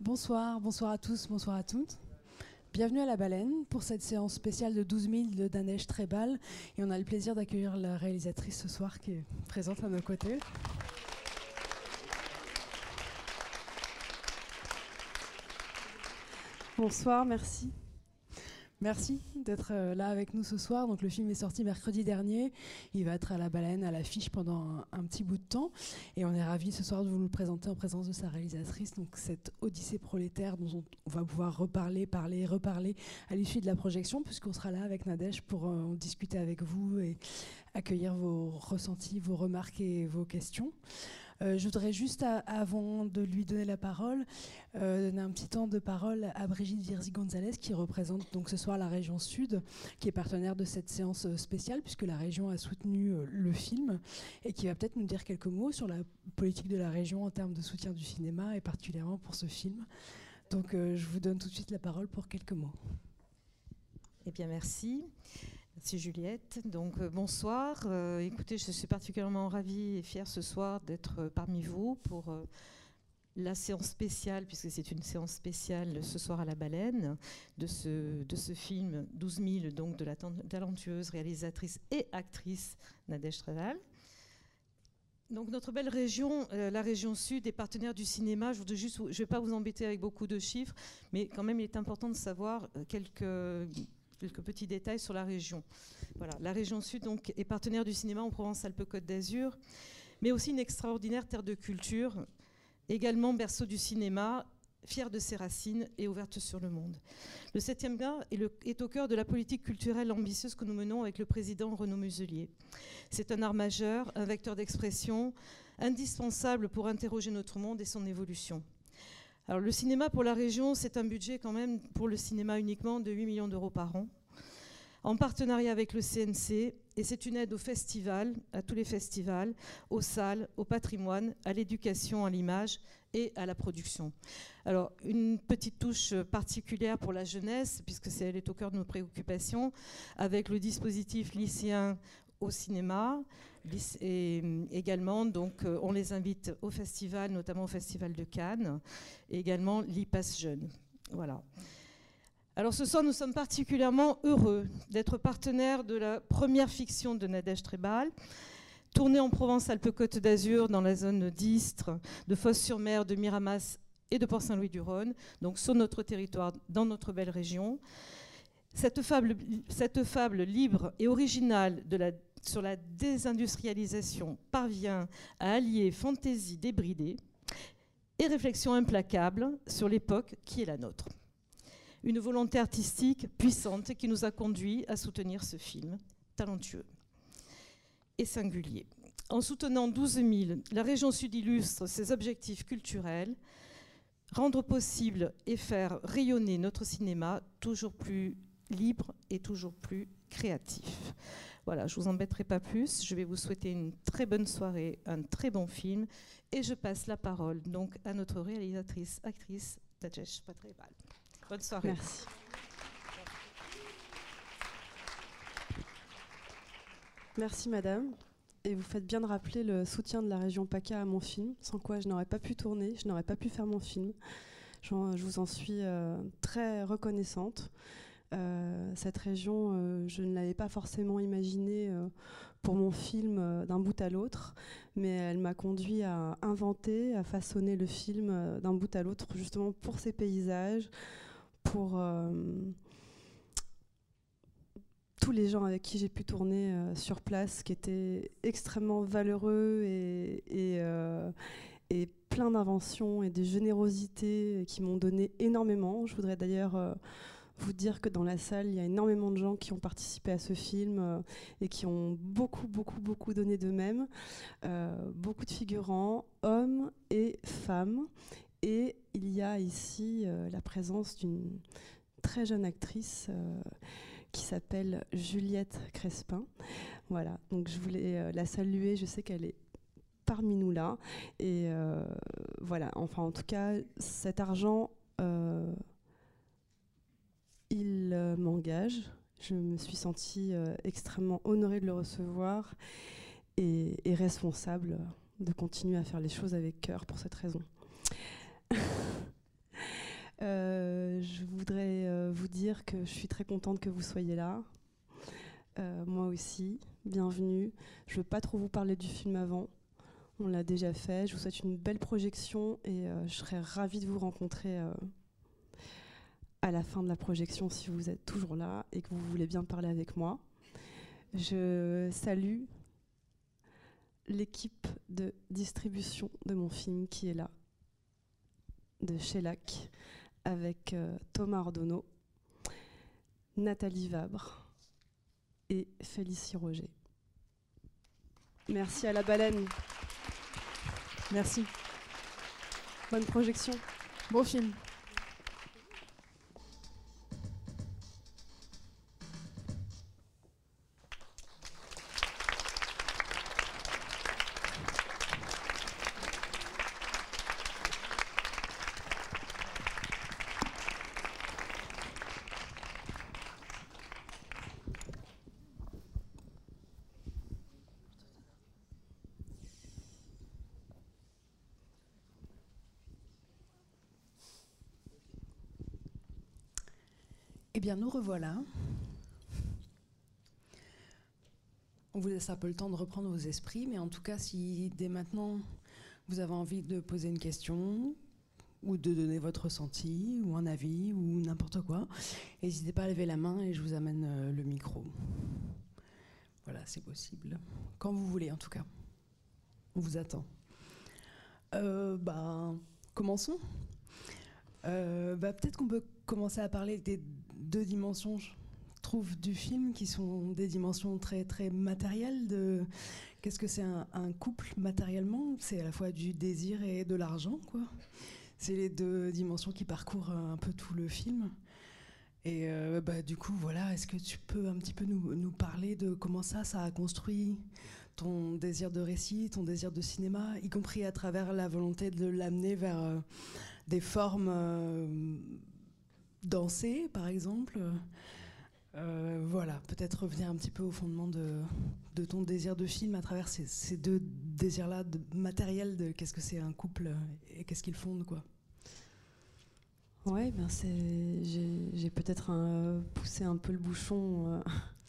Bonsoir, bonsoir à tous, bonsoir à toutes. Bienvenue à la baleine pour cette séance spéciale de 12 000 de Danesh Trebal. Et on a le plaisir d'accueillir la réalisatrice ce soir qui est présente à nos côtés. Bonsoir, merci. Merci d'être euh, là avec nous ce soir. Donc le film est sorti mercredi dernier. Il va être à la baleine, à l'affiche pendant un, petit bout de temps. Et on est ravis ce soir de vous le présenter en présence de sa réalisatrice. Donc cette Odyssée prolétaire dont on, va pouvoir reparler, parler, reparler à l'issue de la projection, puisqu'on sera là avec Nadège pour euh, discuter avec vous et accueillir vos ressentis, vos remarques et vos questions. Euh, je voudrais juste, avant de lui donner la parole, euh, donner un petit temps de parole à Brigitte Virzi-Gonzalez, qui représente donc ce soir la région Sud, qui est partenaire de cette séance euh, spéciale, puisque la région a soutenu le film, et qui va peut-être nous dire quelques mots sur la politique de la région en termes de soutien du cinéma, et particulièrement pour ce film. Donc je vous donne tout de suite la parole pour quelques mots. Eh bien, merci. Merci Juliette. Donc euh, bonsoir. Euh, écoutez, je suis particulièrement ravie et fière ce soir d'être euh, parmi vous pour la séance spéciale, puisque c'est une séance spéciale ce soir à la baleine, de ce, de ce film 12 000, donc de la talentueuse réalisatrice et actrice Nadège Treval. Donc notre belle région, la région sud, est partenaire du cinéma. Je ne vais pas vous embêter avec beaucoup de chiffres, mais quand même il est important de savoir quelques quelques petits détails sur la région. Voilà, la région sud donc, est partenaire du cinéma en Provence-Alpes-Côte d'Azur, mais aussi une extraordinaire terre de culture, également berceau du cinéma, fière de ses racines et ouverte sur le monde. Le 7e gars est, est, au cœur de la politique culturelle ambitieuse que nous menons avec le président Renaud Muselier. C'est un art majeur, un vecteur d'expression indispensable pour interroger notre monde et son évolution. Alors le cinéma pour la région, c'est un budget quand même pour le cinéma uniquement de 8 millions d'euros par an, en partenariat avec le CNC, et c'est une aide aux festivals, à tous les festivals, aux salles, au patrimoine, à l'éducation, à l'image et à la production. Alors une petite touche particulière pour la jeunesse, puisque c'est, elle est au cœur de nos préoccupations, avec le dispositif lycéen au cinéma, et également, donc, euh, on les invite au festival, notamment au festival de Cannes, et également l'IPAS Jeune. Voilà. Alors ce soir, nous sommes particulièrement heureux d'être partenaires de la première fiction de Nadège Trebal, tournée en Provence-Alpes-Côte d'Azur, dans la zone d'Istres, de Fosse-sur-Mer, de Miramas et de Port-Saint-Louis-du-Rhône, donc sur notre territoire, dans notre belle région. Cette fable, cette fable libre et originale de la sur la désindustrialisation parvient à allier fantaisie débridée et réflexion implacable sur l'époque qui est la nôtre. Une volonté artistique puissante qui nous a conduit à soutenir ce film talentueux et singulier. En soutenant 12 000, la région sud illustre ses objectifs culturels, rendre possible et faire rayonner notre cinéma toujours plus libre et toujours plus créatif. Voilà, je vous embêterai pas plus. Je vais vous souhaiter une très bonne soirée, un très bon film, et je passe la parole donc à notre réalisatrice, actrice Tajesh Patrebal. Bonne soirée. Merci. Merci Madame. Et vous faites bien de rappeler le soutien de la région PACA à mon film, sans quoi je n'aurais pas pu tourner, je n'aurais pas pu faire mon film. Je vous en suis euh, très reconnaissante. Euh, cette région, euh, je ne l'avais pas forcément imaginée euh, pour mon film d'un bout à l'autre, mais elle m'a conduit à inventer, à façonner le film d'un bout à l'autre, justement pour ces paysages, pour tous les gens avec qui j'ai pu tourner sur place, qui étaient extrêmement valeureux et, et, plein d'inventions et de générosité qui m'ont donné énormément. Je voudrais d'ailleurs vous dire que dans la salle, il y a énormément de gens qui ont participé à ce film euh, et qui ont beaucoup, beaucoup, beaucoup donné d'eux-mêmes. Euh, beaucoup de figurants, hommes et femmes. Et il y a ici euh, la présence d'une très jeune actrice qui s'appelle Juliette Crespin. Voilà, donc je voulais la saluer. Je sais qu'elle est parmi nous là. Et voilà, enfin en tout cas, cet argent il euh, m'engage. Je me suis sentie euh, extrêmement honorée de le recevoir et, responsable de continuer à faire les choses avec cœur pour cette raison. dire que je suis très contente que vous soyez là. Euh, moi aussi, bienvenue. Je ne veux pas trop vous parler du film avant. On l'a déjà fait. Je vous souhaite une belle projection et euh, je serais ravie de vous rencontrer euh, à la fin de la projection si vous êtes toujours là et que vous voulez bien parler avec moi. Je salue l'équipe de distribution de mon film qui est là, de Shellac, avec Thomas Ordonneau, Nathalie Vabre et Félicie Roger. Merci à la baleine. Merci. Bonne projection. Bon film. Nous revoilà. On vous laisse un peu le temps de reprendre vos esprits, mais en tout cas, si dès maintenant vous avez envie de poser une question ou de donner votre ressenti ou un avis ou n'importe quoi, n'hésitez pas à lever la main et je vous amène euh, le micro. Voilà, c'est possible. Quand vous voulez, en tout cas. On vous attend. Euh, bah, commençons. Euh, bah, Peut-être qu'on peut commencer à parler des deux dimensions, je trouve, du film qui sont des dimensions très, très matérielles. De qu'est-ce que c'est un, couple matériellement? C'est à la fois du désir et de l'argent, quoi. C'est les deux dimensions qui parcourent un peu tout le film. Et euh, bah, du coup, voilà, est-ce que tu peux un petit peu nous, nous, parler de comment ça, ça a construit ton désir de récit, ton désir de cinéma, y compris à travers la volonté de l'amener vers euh, des formes euh, danser, par exemple. Euh, voilà, peut-être revenir un petit peu au fondement de, ton désir de film à travers ces, deux désirs-là de matériel de qu'est-ce que c'est un couple et qu'est-ce qu'ils fondent, quoi. Ouais, ben j'ai, peut-être poussé un peu le bouchon euh,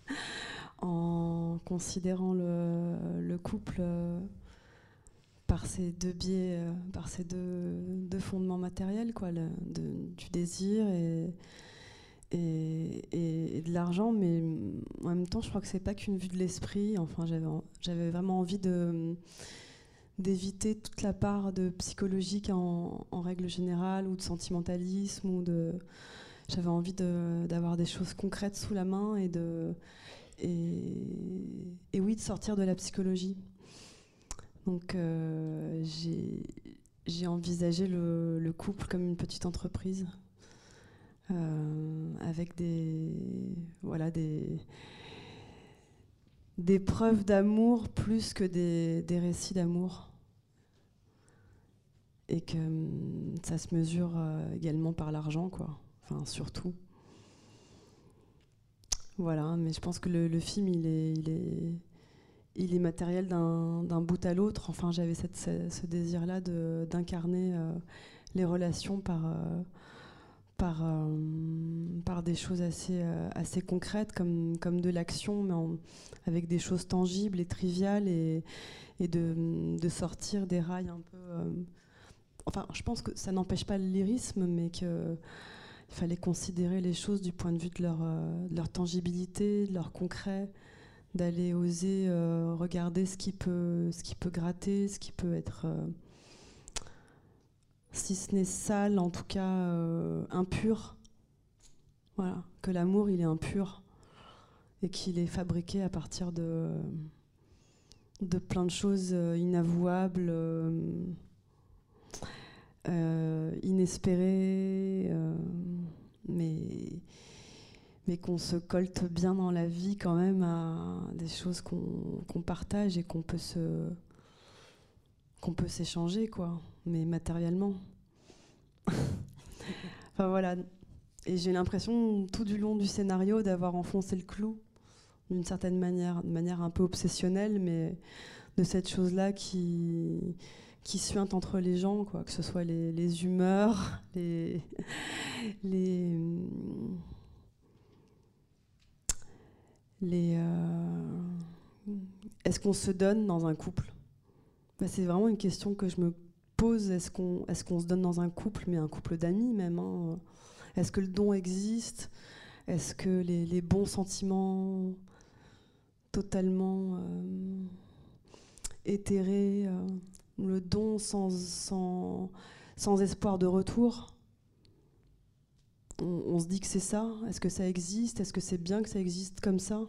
en considérant le, le couple euh, par ces deux biais, euh, par ces deux, fondements matériels, quoi, du désir et, de l'argent, mais en même temps, je crois que c'est pas qu'une vue de l'esprit. Enfin, j'avais, vraiment envie de d'éviter toute la part de psychologique en, règle générale ou de sentimentalisme ou de j'avais envie d'avoir des choses concrètes sous la main et de et oui de sortir de la psychologie donc euh, j'ai envisagé le, le, couple comme une petite entreprise euh, avec des voilà des des preuves d'amour plus que des, des récits d'amour. Et que hum, ça se mesure euh, également par l'argent quoi. Enfin surtout. Voilà mais je pense que le, film il est il est matériel d'un bout à l'autre. Enfin, j'avais ce, ce désir-là d'incarner euh, les relations par, euh, par, euh, par des choses assez, assez concrètes, comme, comme de l'action, mais avec des choses tangibles et triviales, et, et de, de, sortir des rails un peu. Enfin, je pense que ça n'empêche pas le lyrisme, mais que. Il fallait considérer les choses du point de vue de leur, de leur tangibilité, de leur concret, d'aller oser euh, regarder ce qui, peut, ce qui peut gratter, ce qui peut être, euh, si ce n'est sale, en tout cas euh, impur. Voilà, que l'amour, il est impur et qu'il est fabriqué à partir de, de plein de choses inavouables, inespérées, mais mais qu'on se colte bien dans la vie quand même à des choses qu'on qu partage et qu'on peut se qu'on peut s'échanger quoi. Mais matériellement. Enfin voilà. Et j'ai l'impression tout du long du scénario d'avoir enfoncé le clou d'une certaine manière de manière un peu obsessionnelle mais de cette chose là qui qui suinte entre les gens quoi. Que ce soit les, les humeurs les les les, est-ce qu'on se donne dans un couple? Bah, C'est vraiment une question que je me pose. Est-ce qu'on se donne dans un couple, mais un couple d'amis même hein? Est-ce que le don existe? Est-ce que les, bons sentiments totalement éthérés, le don sans espoir de retour on, se dit que c'est ça. Est-ce que ça existe? Est-ce que c'est bien que ça existe comme ça?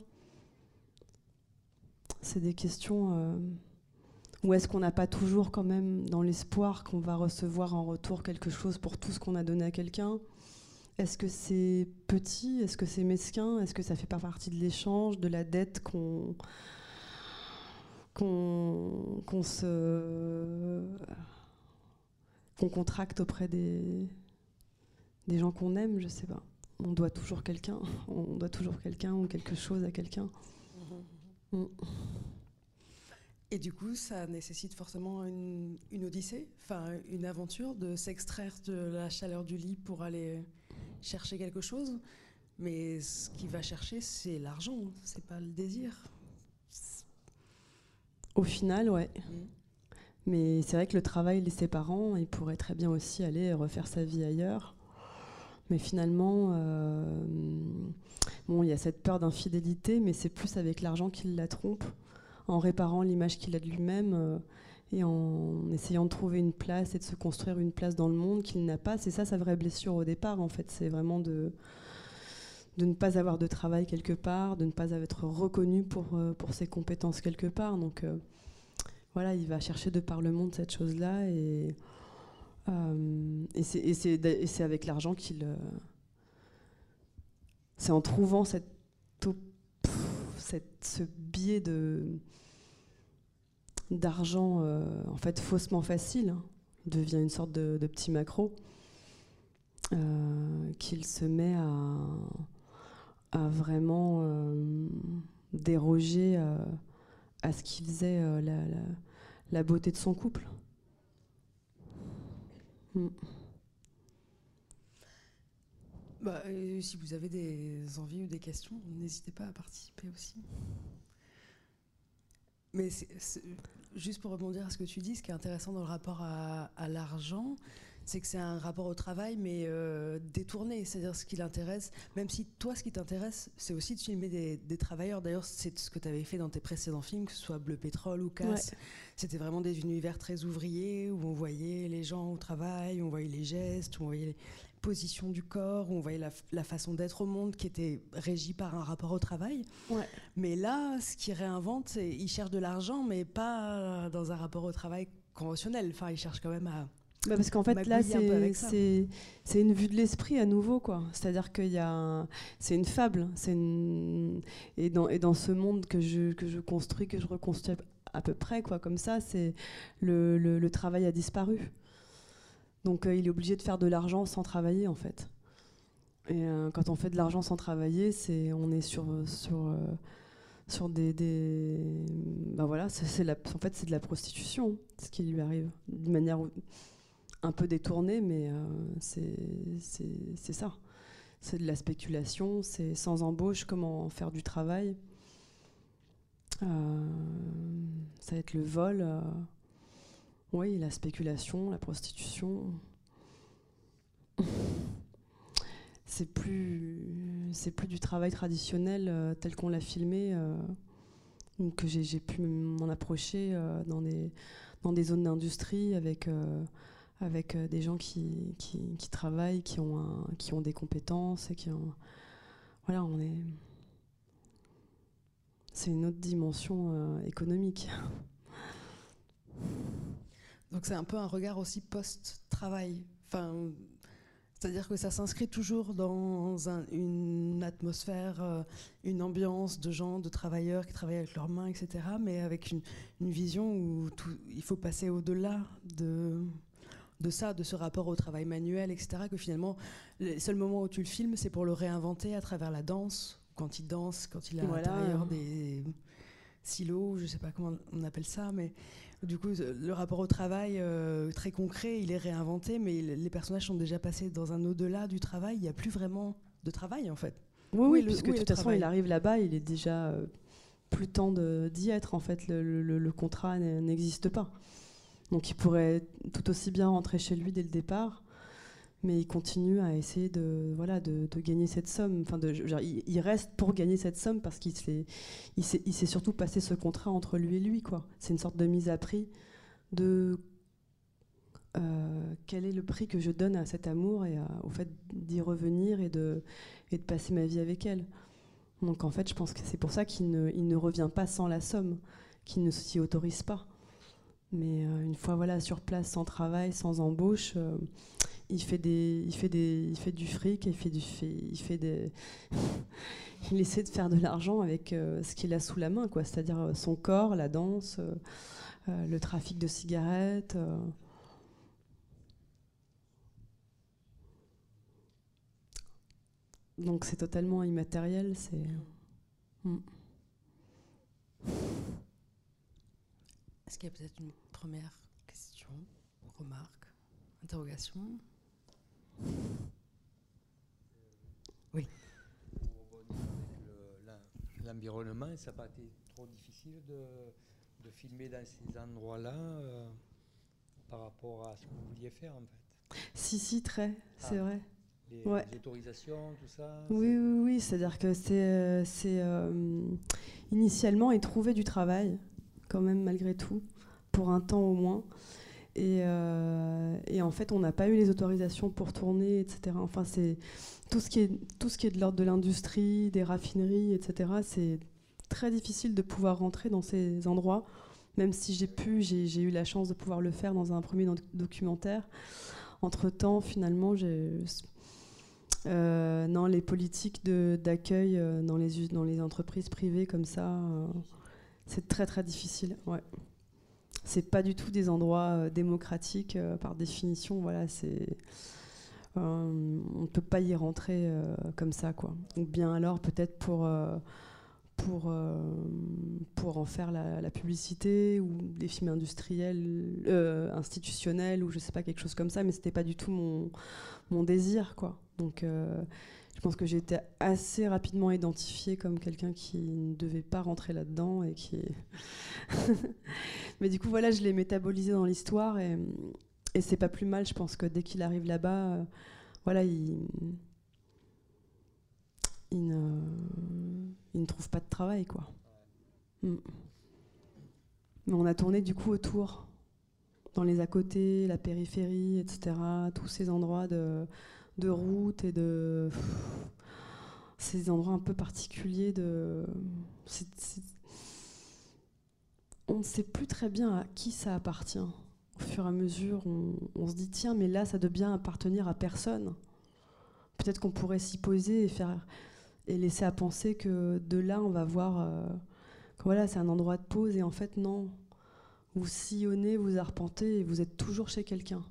C'est des questions. Euh, ou est-ce qu'on n'a pas toujours quand même dans l'espoir qu'on va recevoir en retour quelque chose pour tout ce qu'on a donné à quelqu'un? Est-ce que c'est petit? Est-ce que c'est mesquin? Est-ce que ça fait pas partie de l'échange, de la dette qu'on qu'on se qu'on contracte auprès des, des gens qu'on aime, je sais pas. On doit toujours quelqu'un, on doit toujours quelqu'un ou quelque chose à quelqu'un. Mm. Et du coup, ça nécessite forcément une, odyssée, enfin une aventure de s'extraire de la chaleur du lit pour aller chercher quelque chose. Mais ce qu'il va chercher, c'est l'argent, c'est pas le désir. Au final, ouais. Mm. Mais c'est vrai que le travail les séparant, il pourrait très bien aussi aller refaire sa vie ailleurs. Mais finalement, euh, bon, il y a cette peur d'infidélité, mais c'est plus avec l'argent qu'il la trompe, en réparant l'image qu'il a de lui-même euh, et en essayant de trouver une place et de se construire une place dans le monde qu'il n'a pas. C'est ça sa vraie blessure au départ, en fait. C'est vraiment de, de ne pas avoir de travail quelque part, de ne pas être reconnu pour, euh, pour ses compétences quelque part. Donc voilà, il va chercher de par le monde cette chose-là et et c'est avec l'argent qu'il. Euh, c'est en trouvant cette, ce biais de d'argent euh, en fait faussement facile, hein. devient une sorte de, petit macro, qu'il se met à, à vraiment déroger à ce qui faisait la, la, beauté de son couple. Mm. Bah, si vous avez des envies ou des questions, n'hésitez pas à participer aussi. Mais juste pour rebondir à ce que tu dis, ce qui est intéressant dans le rapport à, l'argent, c'est que c'est un rapport au travail, mais euh, détourné. C'est-à-dire ce qui l'intéresse, même si toi, ce qui t'intéresse, c'est aussi de filmer des, travailleurs. D'ailleurs, c'est ce que tu avais fait dans tes précédents films, que ce soit Bleu Pétrole ou Casse. C'était vraiment des univers très ouvriers où on voyait les gens au travail, on voyait les gestes, on voyait les positions du corps, où on voyait la, façon d'être au monde qui était régie par un rapport au travail. Mais là, ce qu'ils réinventent, c'est ils cherchent de l'argent, mais pas dans un rapport au travail conventionnel. Enfin, ils cherchent quand même à bah, parce qu'en fait, là, c'est une vue de l'esprit à nouveau, quoi. C'est-à-dire qu'il y a, c'est une fable, c'est et dans et dans ce monde que je que je construis, que je reconstruis à peu près, quoi, comme ça, c'est le, le, travail a disparu. Donc euh, il est obligé de faire de l'argent sans travailler, en fait. Et euh, quand on fait de l'argent sans travailler, c'est on est sur sur euh, sur des, des ben voilà, c'est en fait c'est de la prostitution, ce qui lui arrive, d'une manière un peu détournée, mais c'est ça. C'est de la spéculation, c'est sans embauche, comment faire du travail. Euh, ça va être le vol, euh, oui, la spéculation, la prostitution. c'est plus, c'est plus du travail traditionnel euh, tel qu'on l'a filmé, que j'ai pu m'en approcher dans des dans des zones d'industrie avec avec des gens qui, qui, qui, travaillent, qui ont un, qui ont des compétences et qui ont voilà, on est c'est une autre dimension euh, économique. Donc c'est un peu un regard aussi post-travail. Enfin, c'est-à-dire que ça s'inscrit toujours dans une atmosphère, euh, une ambiance de gens, de travailleurs qui travaillent avec leurs mains, etc. Mais avec une, vision où il faut passer au-delà de, de ça, de ce rapport au travail manuel, etc. Que finalement, le seul moment où tu le filmes, c'est pour le réinventer à travers la danse quand il danse, quand il est à l'intérieur des silos, je ne sais pas comment on appelle ça, mais du coup, le rapport au travail euh, très concret, il est réinventé, mais les personnages sont déjà passés dans un au-delà du travail. Il n'y a plus vraiment de travail, en fait. Oui, oui, puisque de toute façon, il arrive là-bas, il est déjà plus temps d'y être. En fait, le, contrat n'existe pas. Donc il pourrait tout aussi bien rentrer chez lui dès le départ, mais il continue à essayer de, voilà, de, gagner cette somme. Enfin, il, reste pour gagner cette somme parce qu'il s'est, il s'est, surtout passé ce contrat entre lui et lui. Quoi. C'est une sorte de mise à prix de euh, quel est le prix que je donne à cet amour et au fait d'y revenir et de, et de passer ma vie avec elle. Donc en fait, je pense que c'est pour ça qu'il ne, il ne revient pas sans la somme, qu'il ne s'y autorise pas. Mais euh, une fois voilà sur place, sans travail, sans embauche, euh, il fait des, il fait des, il fait du fric, il fait du, il fait des, il essaie de faire de l'argent avec euh, ce qu'il a sous la main, quoi. C'est-à-dire son corps, la danse, le trafic de cigarettes. Donc c'est totalement immatériel. C'est. Hmm. Est-ce qu'il y a peut-être une première question, remarque, interrogation? Oui. L'environnement, ça n'a pas été trop difficile de, filmer dans ces endroits-là euh, par rapport à ce que vous vouliez faire en fait Si, si, très, c'est ah. vrai les, autorisations, tout ça Oui, oui, oui. C'est-à-dire que c'est, euh, c'est euh, initialement et trouver du travail, quand même, malgré tout, pour un temps au moins. Et, euh, et en fait, on n'a pas eu les autorisations pour tourner, etc. Enfin, c'est tout ce qui est tout ce qui est de l'ordre de l'industrie, des raffineries, etc. C'est très difficile de pouvoir rentrer dans ces endroits, même si j'ai pu, j'ai, eu la chance de pouvoir le faire dans un premier documentaire. Entre temps, finalement, j'ai euh, non, les politiques d'accueil euh, dans, les, entreprises privées comme ça, c'est très très difficile. Ouais. C'est pas du tout des endroits démocratiques par définition. Voilà, c'est on ne peut pas y rentrer comme ça, quoi. Ou bien alors peut-être pour pour, pour en faire la, publicité ou des films industriels, institutionnels ou je sais pas, quelque chose comme ça, mais c'était pas du tout mon, mon désir, quoi. Donc, euh, je pense que j'ai été assez rapidement identifiée comme quelqu'un qui ne devait pas rentrer là-dedans et qui. Mais du coup, voilà, je l'ai métabolisé dans l'histoire et, c'est pas plus mal. Je pense que dès qu'il arrive là-bas, euh, voilà, il, il ne trouve pas de travail, quoi. Mm. Mais on a tourné du coup autour, dans les à côté, la périphérie, etc. Tous ces endroits de de route et de ces endroits un peu particuliers de on ne sait plus très bien à qui ça appartient. Au fur et à mesure on, se dit tiens mais là ça doit bien appartenir à personne. Peut-être qu'on pourrait s'y poser et faire et laisser à penser que de là on va voir euh, que voilà c'est un endroit de pause et en fait non. Vous sillonnez vous arpentez et vous êtes toujours chez quelqu'un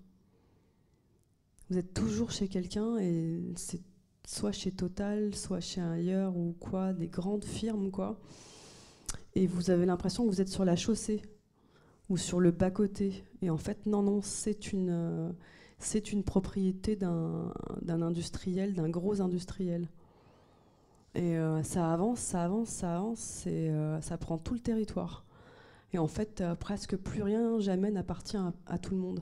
vous êtes toujours chez quelqu'un et c'est soit chez Total, soit chez ailleurs ou quoi, des grandes firmes quoi. Et vous avez l'impression que vous êtes sur la chaussée ou sur le bas-côté. Et en fait, non, non, c'est une, une propriété d'un, industriel, d'un gros industriel. Et euh, ça avance, ça avance, ça avance, et euh, ça prend tout le territoire. Et en fait, euh, presque plus rien jamais n'appartient à tout le monde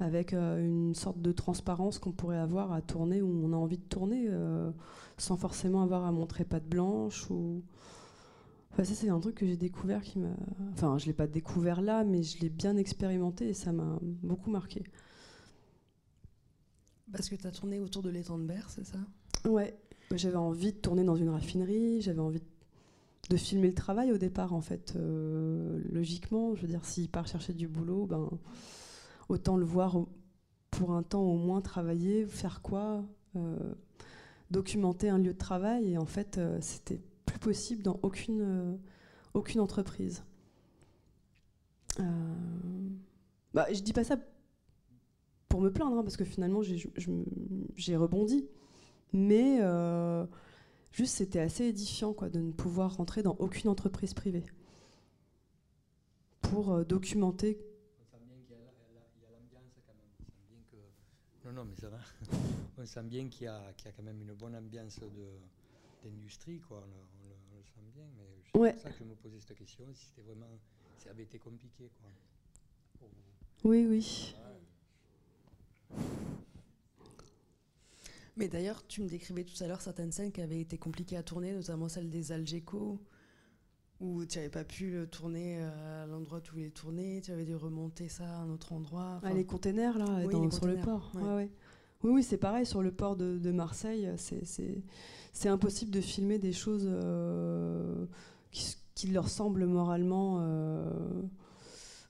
avec euh, une sorte de transparence qu'on pourrait avoir à tourner où on a envie de tourner euh, sans forcément avoir à montrer patte blanche ou enfin, ça c'est un truc que j'ai découvert qui m'a enfin je l'ai pas découvert là mais je l'ai bien expérimenté et ça m'a beaucoup marqué. Parce que tu as tourné autour de l'étang de Berre c'est ça? Ouais. J'avais envie de tourner dans une raffinerie j'avais envie de filmer le travail au départ en fait euh, logiquement. Je veux dire s'il part chercher du boulot ben autant le voir pour un temps au moins travailler, faire quoi, euh, documenter un lieu de travail. Et en fait, euh, c'était plus possible dans aucune, euh, aucune entreprise. Bah, je dis pas ça pour me plaindre, hein, parce que finalement, j'ai rebondi. Mais juste, c'était assez édifiant quoi, de ne pouvoir rentrer dans aucune entreprise privée pour documenter Non, non, mais ça va. On sent bien qu'il y, a quand même une bonne ambiance d'industrie, quoi. On, le sent bien, mais c'est Ouais. pour ça que je me posais cette question, si c'était vraiment, si ça avait été compliqué, quoi. pour vous. Oui, oui. Mais d'ailleurs, tu me décrivais tout à l'heure certaines scènes qui avaient été compliquées à tourner, notamment celle des Algeco, où tu n'avais pas pu le tourner euh, à l'endroit où tu voulais tourner, tu avais dû remonter ça à un autre endroit. Ah, les containers, là, Oui, dans- les sur le port. ouais. Ouais, ouais. Oui, oui, c'est pareil, sur le port de, de Marseille, c'est- impossible de filmer des choses euh, qui, leur semblent moralement euh,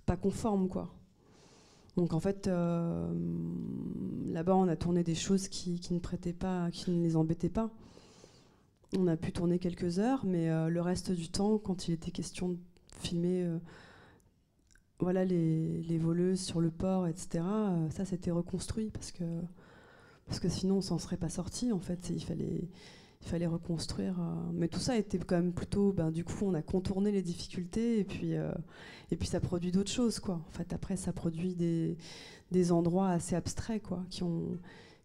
pas conformes, quoi. Donc en fait, euh, là-bas, on a tourné des choses qui, qui ne prêtaient pas, qui ne les embêtaient pas. On a pu tourner quelques heures, mais euh, le reste du temps, quand il était question de filmer euh, voilà, les, voleuses sur le port, etc., euh, ça c'était reconstruit parce que, parce que sinon on s'en serait pas sorti. En fait, il fallait, il fallait reconstruire. mais tout ça était quand même plutôt. Ben, du coup, on a contourné les difficultés et puis, et puis ça produit d'autres choses. Quoi. En fait, après, ça produit des, des endroits assez abstraits quoi, qui ont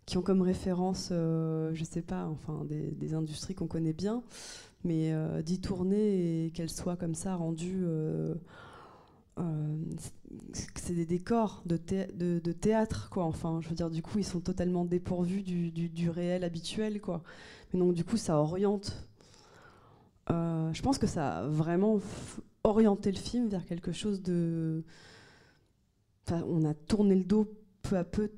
qui ont comme référence, euh, je sais pas, enfin des, industries qu'on connaît bien, mais euh, d'y tourner et qu'elles soient comme ça rendues, euh, euh, c'est des décors de, thé- de, de théâtre, quoi. Enfin, je veux dire, du coup, ils sont totalement dépourvus du, du- réel habituel, quoi. Mais donc, du coup, ça oriente. Euh, je pense que ça a vraiment orienté le film vers quelque chose de. Enfin, on a tourné le dos peu à peu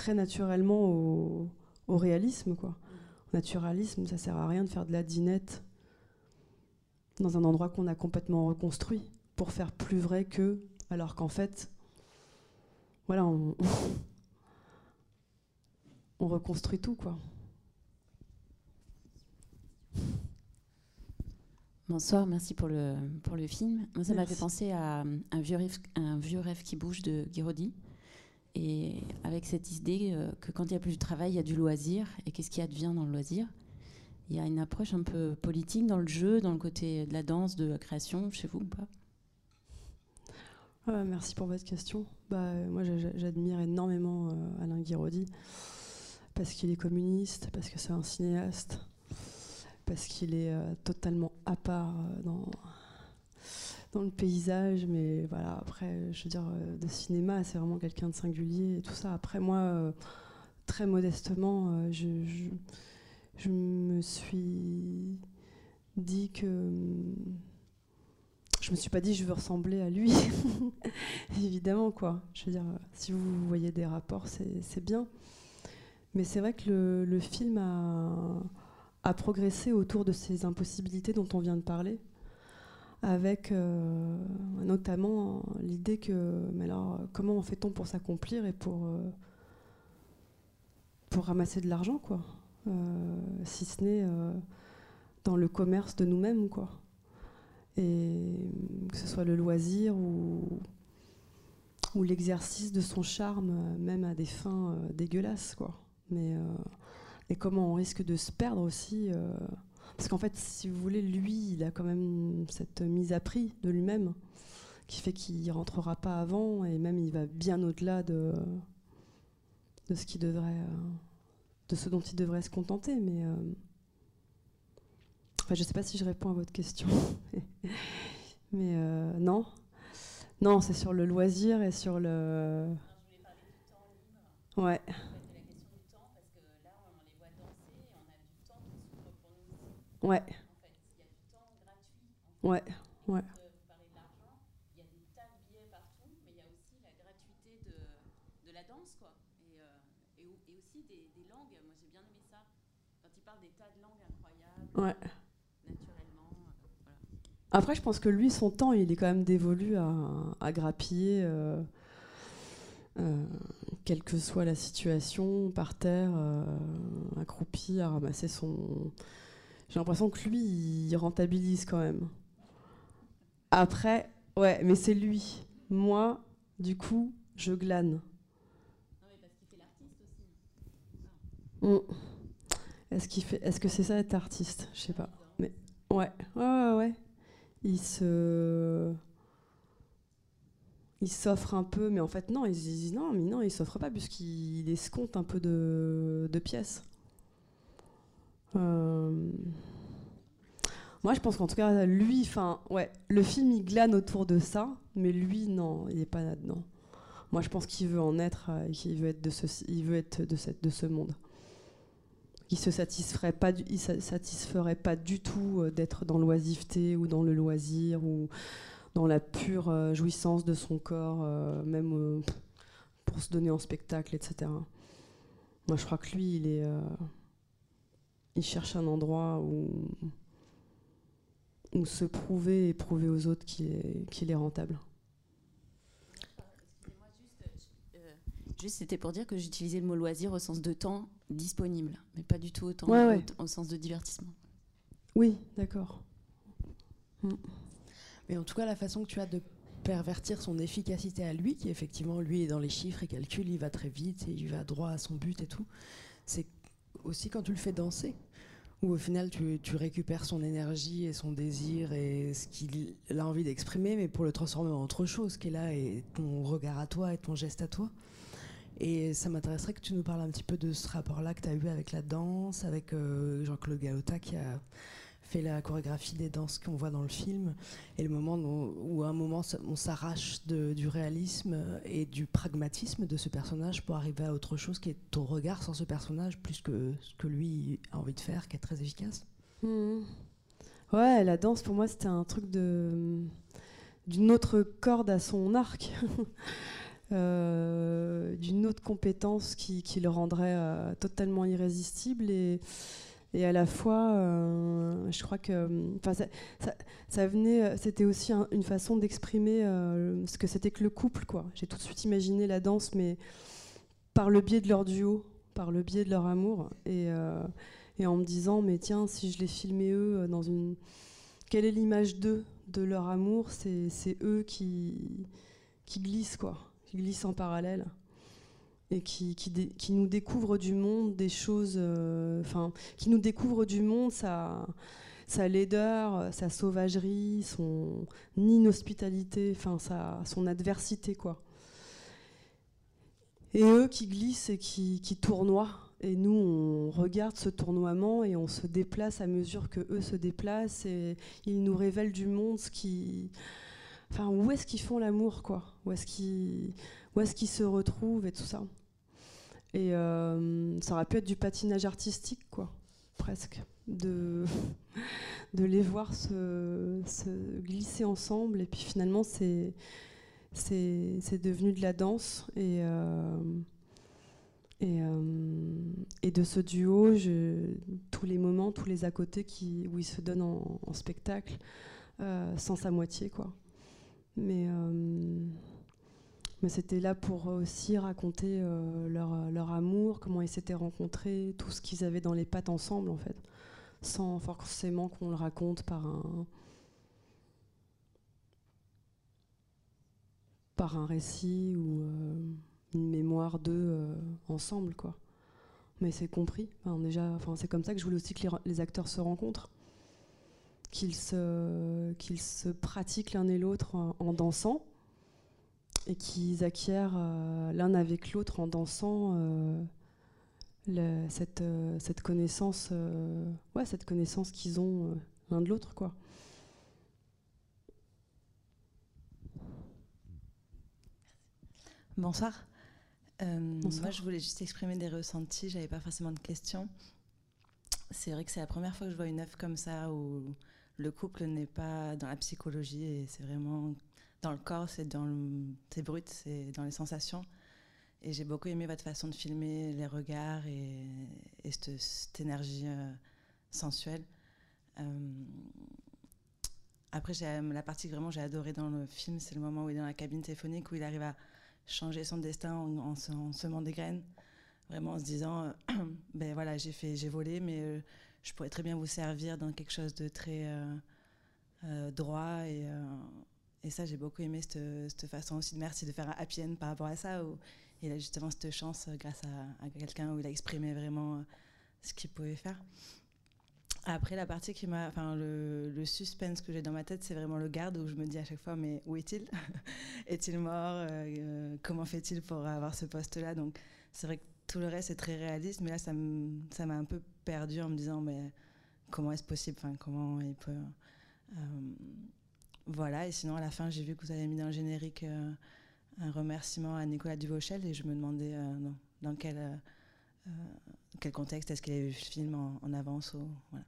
très naturellement au, au réalisme. Quoi. Au naturalisme, ça sert à rien de faire de la dinette dans un endroit qu'on a complètement reconstruit pour faire plus vrai que, alors qu'en fait, voilà, on, on reconstruit tout, quoi. Bonsoir, merci pour le, pour le film. Moi, ça m'a fait penser à un vieux, rêve, un vieux rêve qui bouge de Guiraudy. Et avec cette idée euh, que quand il n'y a plus de travail, il y a du loisir. Et qu'est-ce qui advient dans le loisir? Il y a une approche un peu politique dans le jeu, dans le côté de la danse, de la création, chez vous ou pas? Ah, merci pour votre question. Bah, moi, j'a- j'admire énormément euh, Alain Guiraudy parce qu'il est communiste, parce que c'est un cinéaste, parce qu'il est euh, totalement à part dans, dans le paysage. Mais voilà, après, je veux dire, euh, de cinéma, c'est vraiment quelqu'un de singulier et tout ça. Après, moi, euh, très modestement, euh, je, me suis dit que. Je me suis pas dit je veux ressembler à lui. Évidemment, quoi. Je veux dire, si vous voyez des rapports, c'est bien. Mais c'est vrai que le, film a progressé autour de ces impossibilités dont on vient de parler, avec euh, notamment l'idée que, mais alors, comment fait-on pour s'accomplir et pour, euh, pour ramasser de l'argent, quoi Euh, Si ce n'est dans le commerce de nous-mêmes, quoi. Et que ce soit le loisir ou, ou l'exercice de son charme, même à des fins dégueulasses, quoi. Mais et comment on risque de se perdre aussi, parce qu'en fait, si vous voulez, lui, il a quand même cette mise à prix de lui-même qui fait qu'il rentrera pas avant et même il va bien au-delà de de ce devrait, euh, de ce dont il devrait se contenter. Mais euh, enfin, je sais pas si je réponds à votre question, mais euh, non, non, c'est sur le loisir et sur le. Ouais. Ouais. Ouais, ouais. de la danse, quoi. Et, euh, et, au- et aussi des, des langues. Moi, j'ai bien aimé ça. Quand il parle des tas de langues incroyables, Ouais. naturellement. Après, je pense que lui, son temps, il est quand même dévolu à, à grappiller, euh, euh, quelle que soit la situation, par terre, euh, accroupi, à ramasser son. J'ai l'impression que lui, il rentabilise quand même. Après, ouais, mais c'est lui. Moi, du coup, je glane. Non, mais parce qu'il fait l'artiste aussi. Mm. Est-ce qu'il fait, est-ce que c'est ça être artiste? Je sais pas. Mais ouais, ouais, ouais. Il il s'offre un peu, mais en fait non, ils se mais non, il s'offre pas puisqu'il escompte un peu de pièces. Euh, moi, je pense qu'en tout cas, lui, enfin, ouais, le film il glane autour de ça, mais lui, non, il est pas là-dedans. Moi, je pense qu'il veut en être, euh, qu'il veut être de ce, il veut être de cette, de ce monde. Il se satisferait pas, du, il satisferait pas du tout euh, d'être dans l'oisiveté ou dans le loisir ou dans la pure jouissance de son corps, même pour se donner en spectacle, etc. Moi, je crois que lui, il est, il cherche un endroit où ou se prouver et prouver aux autres qu'il est, est, rentable. Juste, c'était pour dire que j'utilisais le mot loisir au sens de temps disponible, mais pas du tout autant Au, sens de divertissement. Oui, d'accord. Mm. Mais en tout cas, la façon que tu as de pervertir son efficacité à lui, qui effectivement, lui, est dans les chiffres et calcule, il va très vite et il va droit à son but et tout, c'est aussi quand tu le fais danser où au final tu, récupères son énergie et son désir et ce qu'il a envie d'exprimer, mais pour le transformer en autre chose qui est là et ton regard à toi et ton geste à toi. Et ça m'intéresserait que tu nous parles un petit peu de ce rapport-là que tu as eu avec la danse, avec euh, Jean-Claude Galota qui a fait la chorégraphie des danses qu'on voit dans le film, et le moment où, à un moment on s'arrache du réalisme et du pragmatisme de ce personnage pour arriver à autre chose qui est ton regard sur ce personnage plus que ce que lui a envie de faire, qui est très efficace. Mmh. Ouais, la danse pour moi c'était un truc de d'une autre corde à son arc. Euh, d'une autre compétence qui, qui le rendrait euh, totalement irrésistible et et à la fois, euh, je crois que ça, ça, venait, euh, c'était aussi une façon d'exprimer euh, ce que c'était que le couple. quoi. J'ai tout de suite imaginé la danse, mais par le biais de leur duo, par le biais de leur amour. Et, en me disant, mais tiens, si je les filmais eux dans une. Quelle est l'image d'eux, de leur amour? C'est eux qui, qui glissent, quoi, qui glissent en parallèle et qui, nous découvre du monde des choses, euh, enfin, qui nous découvre du monde sa, sa laideur, sa sauvagerie, son inhospitalité, enfin, son adversité, quoi. Et eux qui glissent et qui, qui tournoient. Et nous, on regarde ce tournoiement et on se déplace à mesure que eux se déplacent et ils nous révèlent du monde ce qui, enfin, où est-ce qu'ils font l'amour, quoi? Où est-ce qu'ils, est-ce qu'ils se retrouvent et tout ça? Et euh, ça aurait pu être du patinage artistique, quoi, presque. De, de les voir se, se, glisser ensemble. Et puis finalement, c'est, c'est, devenu de la danse. Et, euh, et, euh, et, de ce duo, tous les moments, tous les à côté où ils se donnent en, en spectacle, sans sa moitié, quoi. Mais mais c'était là pour aussi raconter euh, leur, leur, amour, comment ils s'étaient rencontrés, tout ce qu'ils avaient dans les pattes ensemble, en fait, sans forcément qu'on le raconte par un, par un récit ou euh, une mémoire d'eux euh, ensemble, quoi. Mais c'est compris. Déjà, enfin, c'est comme ça que je voulais aussi que les, les acteurs se rencontrent, qu'ils se, qu'ils se pratiquent l'un et l'autre en dansant et qu'ils acquièrent euh, l'un avec l'autre en dansant euh, cette, euh, cette, connaissance, ouais, cette connaissance qu'ils ont l'un de l'autre, quoi. Bonsoir. Moi, je voulais juste exprimer des ressentis. J'avais pas forcément de questions. C'est vrai que c'est la première fois que je vois une œuvre comme ça où le couple n'est pas dans la psychologie et c'est vraiment dans le corps, c'est dans c'est brut, c'est dans les sensations. Et j'ai beaucoup aimé votre façon de filmer les regards et, cette, énergie euh, sensuelle. Euh, après, la partie que vraiment j'ai adoré dans le film, c'est le moment où il est dans la cabine téléphonique, où il arrive à changer son destin en, semant des graines, vraiment en se disant, ben voilà, j'ai fait, j'ai volé, mais euh, je pourrais très bien vous servir dans quelque chose de très droit et et ça, j'ai beaucoup aimé cette, façon aussi de merci de faire un happy end par rapport à ça, où il a justement cette chance euh, grâce à, quelqu'un où il a exprimé vraiment euh, ce qu'il pouvait faire. Après, la partie qui m'a. Enfin, le, suspense que j'ai dans ma tête, c'est vraiment le garde où je me dis à chaque fois mais où est-il? Est-il mort? Euh, Comment fait-il pour avoir ce poste-là? Donc, c'est vrai que tout le reste est très réaliste, mais là, ça m'a un peu perdu en me disant mais comment est-ce possible? Enfin, comment il peut. Voilà, et sinon, à la fin, j'ai vu que vous avez mis dans le générique euh, un remerciement à Nicolas Duvauchel et je me demandais dans, dans quel euh, quel contexte Est-ce qu'il a vu le film en, avance ou, voilà.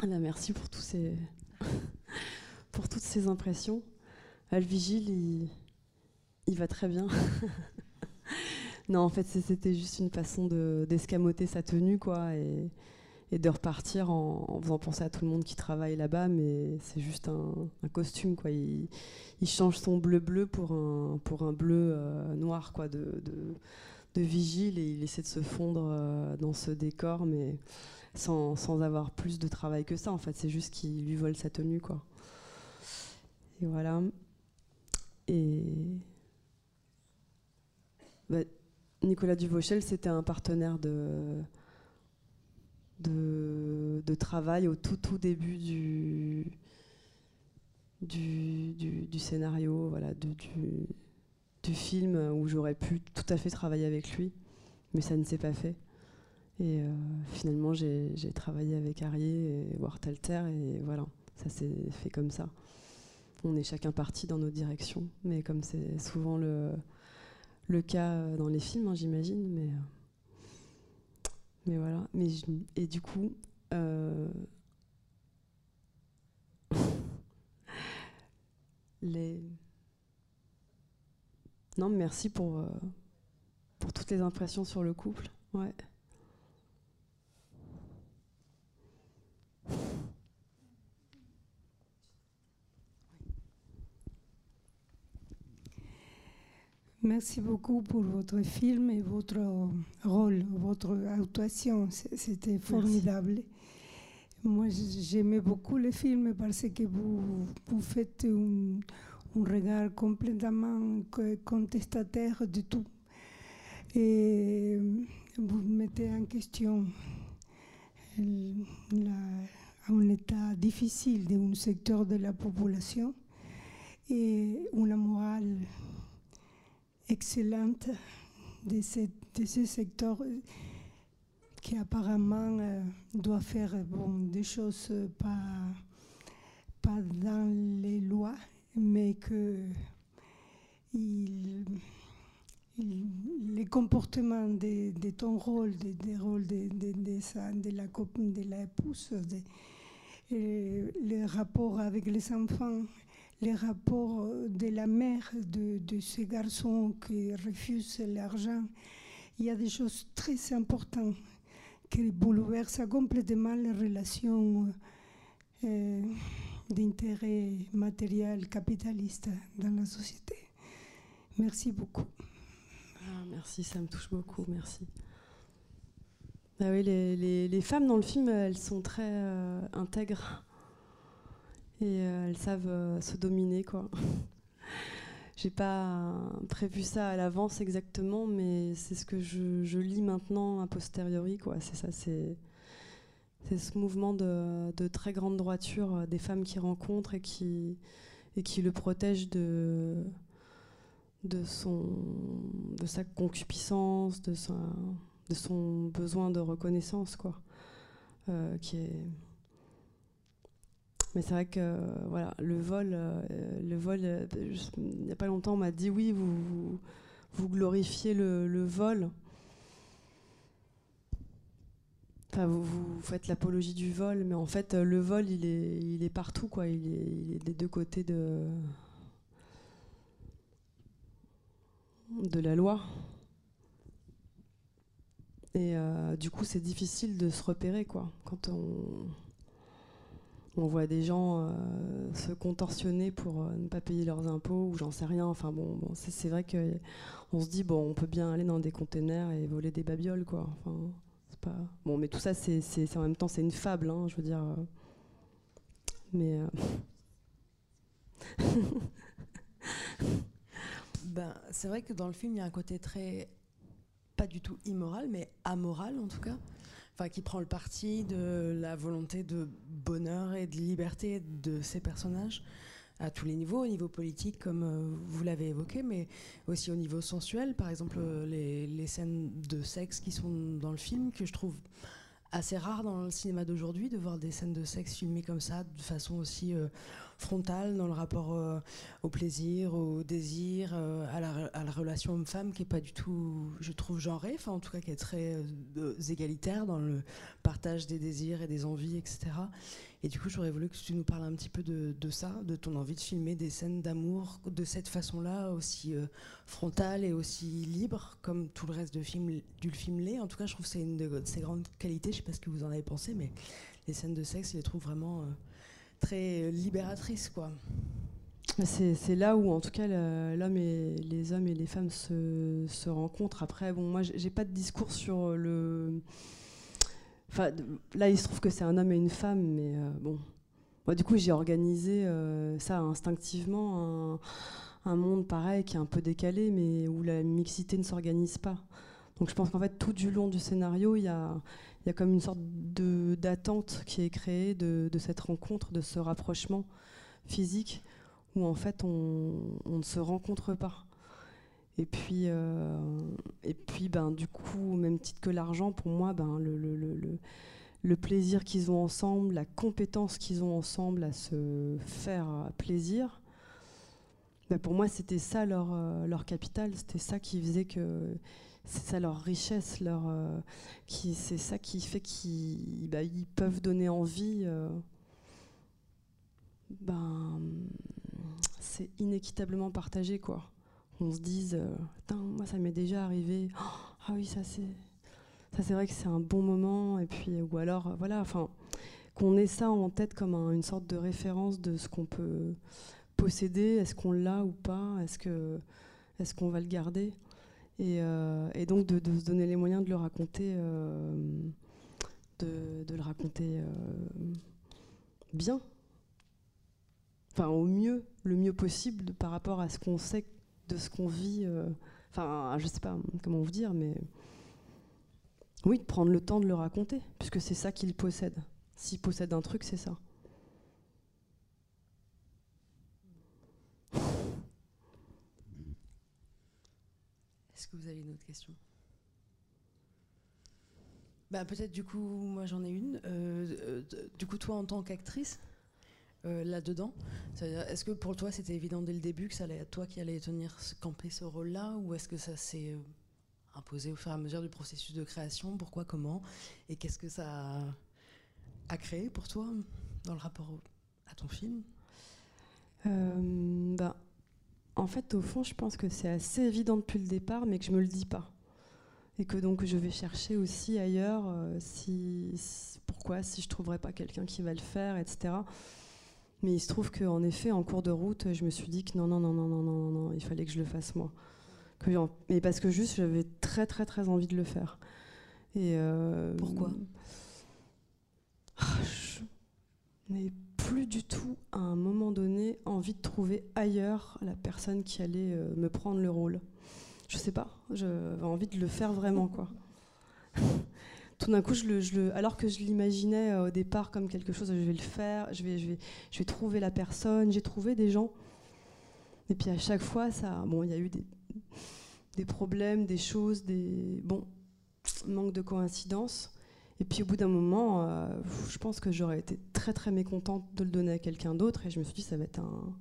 Ah ben, merci pour, tous ces pour toutes ces impressions. le vigile, il, il va très bien. non, en fait, c'était juste une façon d'escamoter sa tenue, quoi, et, et de repartir en, faisant penser à tout le monde qui travaille là-bas, mais c'est juste un, costume, quoi. Il, change son bleu-bleu pour un, pour un bleu euh, noir, quoi, de, de, de, vigile, et il essaie de se fondre euh, dans ce décor, mais sans, sans, avoir plus de travail que ça, en fait. C'est juste qu'il lui vole sa tenue, quoi. Et voilà. Et... Bah, Nicolas Duvauchel, c'était un partenaire de de, travail au tout tout début du, du, scénario, voilà, du, du, film où j'aurais pu tout à fait travailler avec lui, mais ça ne s'est pas fait. Et euh, finalement, j'ai travaillé avec Arié et Wartalter, et voilà, ça s'est fait comme ça. On est chacun parti dans nos directions, mais comme c'est souvent le, le cas dans les films, hein, j'imagine, mais. Mais voilà. Mais et du coup, euh, les. Non, merci pour, euh, pour toutes les impressions sur le couple. Ouais. Merci beaucoup pour votre film et votre rôle, votre actuation. C'était formidable. Moi, j'aimais beaucoup le film parce que vous, vous faites un, regard complètement contestataire de tout. Et vous mettez en question un état difficile d'un secteur de la population et une morale excellente de, ce secteur qui apparemment euh, doit faire bon, des choses pas, pas dans les lois, mais que il, les comportements de, ton rôle, des de rôles de, de, de, la copine, de la épouse, les rapports avec les enfants, les rapports de la mère de, de ces garçons qui refusent l'argent. Il y a des choses très importantes qui bouleversent complètement les relations euh, d'intérêt matériel capitaliste dans la société. Merci beaucoup. Ah, merci, ça me touche beaucoup, merci. Ah oui, les, les, les, femmes dans le film, elles sont très euh, intègres et euh, elles savent euh, se dominer quoi. J'ai pas prévu ça à l'avance exactement, mais c'est ce que je, lis maintenant a posteriori quoi. C'est ça, c'est c'est ce mouvement de, très grande droiture euh, des femmes qui rencontrent et qui et qui le protègent de de son de sa concupiscence, de sa de son besoin de reconnaissance quoi, qui est mais c'est vrai que voilà, le vol, euh, le vol euh, il n'y a pas longtemps, on m'a dit oui, vous, vous, glorifiez le, vol. Enfin, vous, faites l'apologie du vol, mais en fait, le vol, il est, il est partout, quoi. Il est, des deux côtés de, de la loi. Et euh, du coup, c'est difficile de se repérer, quoi. Quand on on voit des gens euh, se contorsionner pour euh, ne pas payer leurs impôts ou j'en sais rien. Enfin bon, c'est vrai que on se dit bon, on peut bien aller dans des containers et voler des babioles quoi. Bon, mais tout ça c'est en même temps c'est une fable, hein, je veux dire. Euh. ben, c'est vrai que dans le film il y a un côté très pas du tout immoral, mais amoral en tout cas enfin qui prend le parti de la volonté de bonheur et de liberté de ces personnages à tous les niveaux, au niveau politique comme euh, vous l'avez évoqué, mais aussi au niveau sensuel. Par exemple, euh, les, scènes de sexe qui sont dans le film, que je trouve assez rare dans le cinéma d'aujourd'hui, de voir des scènes de sexe filmées comme ça, de façon aussi euh, frontale dans le rapport euh, au plaisir, au désir, euh, à, la, relation homme-femme qui est pas du tout, je trouve, genrée, enfin en tout cas qui est très euh, égalitaire dans le partage des désirs et des envies, etc. Et du coup, j'aurais voulu que tu nous parles un petit peu de, ça, de ton envie de filmer des scènes d'amour de cette façon-là, aussi frontale et aussi libre, comme tout le reste de film, du film l'est. En tout cas, je trouve que c'est une de ses grandes qualités. Je sais pas ce que vous en avez pensé, mais les scènes de sexe, je les trouve vraiment très libératrice, quoi. C'est là où, en tout cas, l'homme et les hommes et les femmes se, rencontrent. Après, bon, moi, j'ai pas de discours sur le. Enfin, là, il se trouve que c'est un homme et une femme, mais euh, bon. Moi, du coup, j'ai organisé euh, ça instinctivement, un, monde pareil qui est un peu décalé, mais où la mixité ne s'organise pas. Donc, je pense qu'en fait, tout du long du scénario, il y a, comme une sorte d'attente qui est créée de, cette rencontre, de ce rapprochement physique, où en fait on, ne se rencontre pas. Et puis, euh, et puis ben, du coup, au même titre que l'argent, pour moi, ben, le, le plaisir qu'ils ont ensemble, la compétence qu'ils ont ensemble à se faire plaisir, ben, pour moi, c'était ça leur, euh, leur capital, c'était ça qui faisait que c'est ça leur richesse, leur, euh, qui, c'est ça qui fait qu'ils bah, peuvent donner envie. Euh, ben, c'est inéquitablement partagé, quoi. On se dise, euh, moi ça m'est déjà arrivé. ah oui, ça c'est, ça c'est vrai que c'est un bon moment. Et puis, ou alors, voilà, enfin, qu'on ait ça en tête comme une sorte de référence de ce qu'on peut posséder. Est-ce qu'on l'a ou pas? Est-ce que, est-ce qu'on va le garder? Euh, et, donc de, se donner les moyens de le raconter, euh, de, le raconter euh, bien, enfin au mieux, le mieux possible par rapport à ce qu'on sait de ce qu'on vit. Enfin, je sais pas comment vous dire, mais oui, de prendre le temps de le raconter, puisque c'est ça qu'il possède. S'il possède un truc, c'est ça. Est-ce que vous avez une autre question? Bah, Peut-être du coup, moi j'en ai une. Euh, euh, du coup, toi en tant qu'actrice, euh, là-dedans, est-ce que pour toi c'était évident dès le début que ça allait être toi qui allais tenir, camper ce rôle-là Ou est-ce que ça s'est imposé au fur et à mesure du processus de création? Pourquoi Comment? Et qu'est-ce que ça a, créé pour toi dans le rapport à ton film? Bah, en fait, au fond, je pense que c'est assez évident depuis le départ, mais que je me le dis pas. Et que donc je vais chercher aussi ailleurs euh, si, pourquoi, si je trouverais pas quelqu'un qui va le faire, etc. Mais il se trouve qu'en effet, en cours de route, je me suis dit que non, non, non, non, non, non, non, il fallait que je le fasse moi. Que, mais parce que juste, j'avais très, très, très envie de le faire. Et euh, pourquoi? Ah, Je n'ai plus du tout à un moment donné envie de trouver ailleurs la personne qui allait euh, me prendre le rôle. Je sais pas, j'avais envie de le faire vraiment quoi. Tout d'un coup, alors que je l'imaginais euh, au départ comme quelque chose, je vais le faire, je vais trouver la personne, j'ai trouvé des gens. Et puis à chaque fois, ça, bon, il y a eu des, des problèmes, des choses, des bon, manque de coïncidence. Et puis au bout d'un moment, euh, je pense que j'aurais été très très mécontente de le donner à quelqu'un d'autre et je me suis dit ça va être un,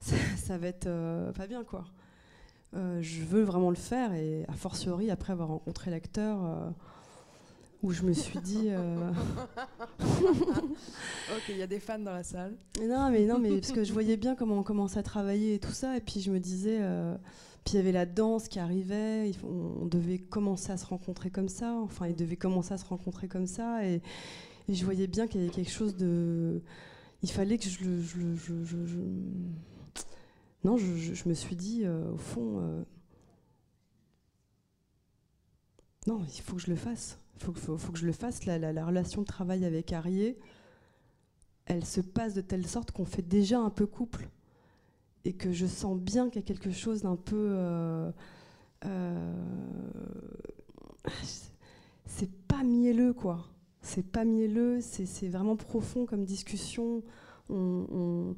ça, va être euh, pas bien quoi. Euh, je veux vraiment le faire et a fortiori après avoir rencontré l'acteur où je me suis dit. ok, il y a des fans dans la salle. non, mais non, mais parce que je voyais bien comment on commençait à travailler et tout ça, et puis je me disais, puis il y avait la danse qui arrivait, on devait commencer à se rencontrer comme ça, enfin, ils devaient commencer à se rencontrer comme ça, et, je voyais bien qu'il y avait quelque chose de. Il fallait que je le. Non, je, me suis dit, euh, au fond. Euh, non, il faut que je le fasse. Il faut, faut, que je le fasse. La, la, relation de travail avec Arié, elle se passe de telle sorte qu'on fait déjà un peu couple et que je sens bien qu'il y a quelque chose d'un peu. Euh, euh, c'est pas mielleux, quoi. C'est pas mielleux, c'est vraiment profond comme discussion. On,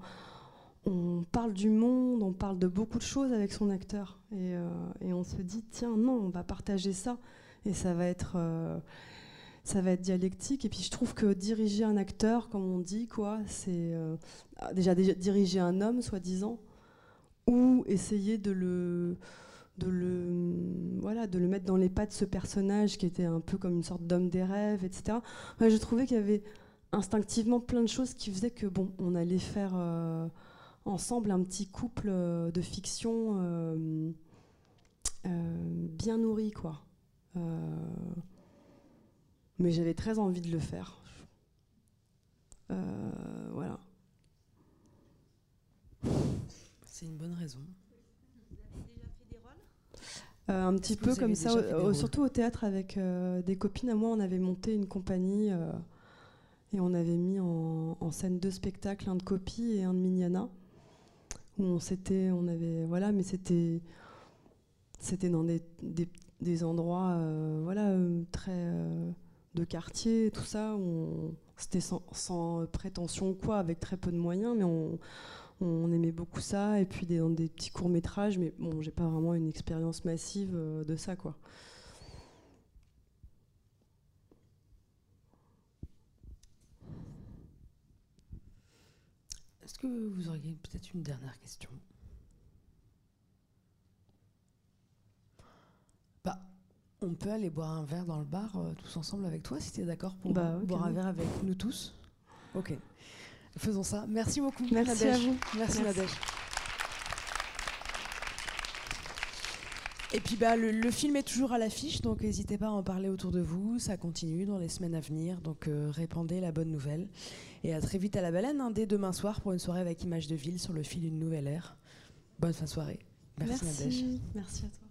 parle du monde, on parle de beaucoup de choses avec son acteur. Et, euh, on se dit, tiens, non, on va partager ça. Et ça va être. Ça va être dialectique. Et puis je trouve que diriger un acteur, comme on dit, quoi, c'est euh, déjà, déjà diriger un homme, soi-disant, ou essayer de le, de le, voilà, de le mettre dans les pas de ce personnage qui était un peu comme une sorte d'homme des rêves, etc. je trouvais qu'il y avait instinctivement plein de choses qui faisaient que bon, on allait faire euh, ensemble un petit couple euh, de fiction euh, bien nourri, quoi. mais j'avais très envie de le faire. voilà. C'est une bonne raison. Euh, un petit peu comme ça, surtout au théâtre avec euh, des copines à moi, on avait monté une compagnie euh, et on avait mis en, scène deux spectacles, un de Copie et un de Mignana, où on s'était, on avait, voilà, mais c'était, c'était dans des, des, endroits, voilà, très de quartier, tout ça, c'était sans, sans, prétention quoi, avec très peu de moyens, mais on on aimait beaucoup ça, et puis des, dans des petits courts métrages, mais bon, j'ai pas vraiment une expérience massive euh, de ça, quoi. Est-ce que vous auriez peut-être une dernière question? Bah, on peut aller boire un verre dans le bar euh, tous ensemble avec toi, si tu es d'accord pour bah, boire un verre avec nous tous? Ok. Faisons ça. Merci beaucoup. Merci à vous. Merci, Nadège. Et puis bah, le, film est toujours à l'affiche, donc n'hésitez pas à en parler autour de vous. Ça continue dans les semaines à venir, donc euh, répandez la bonne nouvelle. Et à très vite à la baleine, hein, dès demain soir pour une soirée avec Image de Ville sur le fil d'une nouvelle ère. Bonne fin de soirée. Merci, Merci. Merci à toi.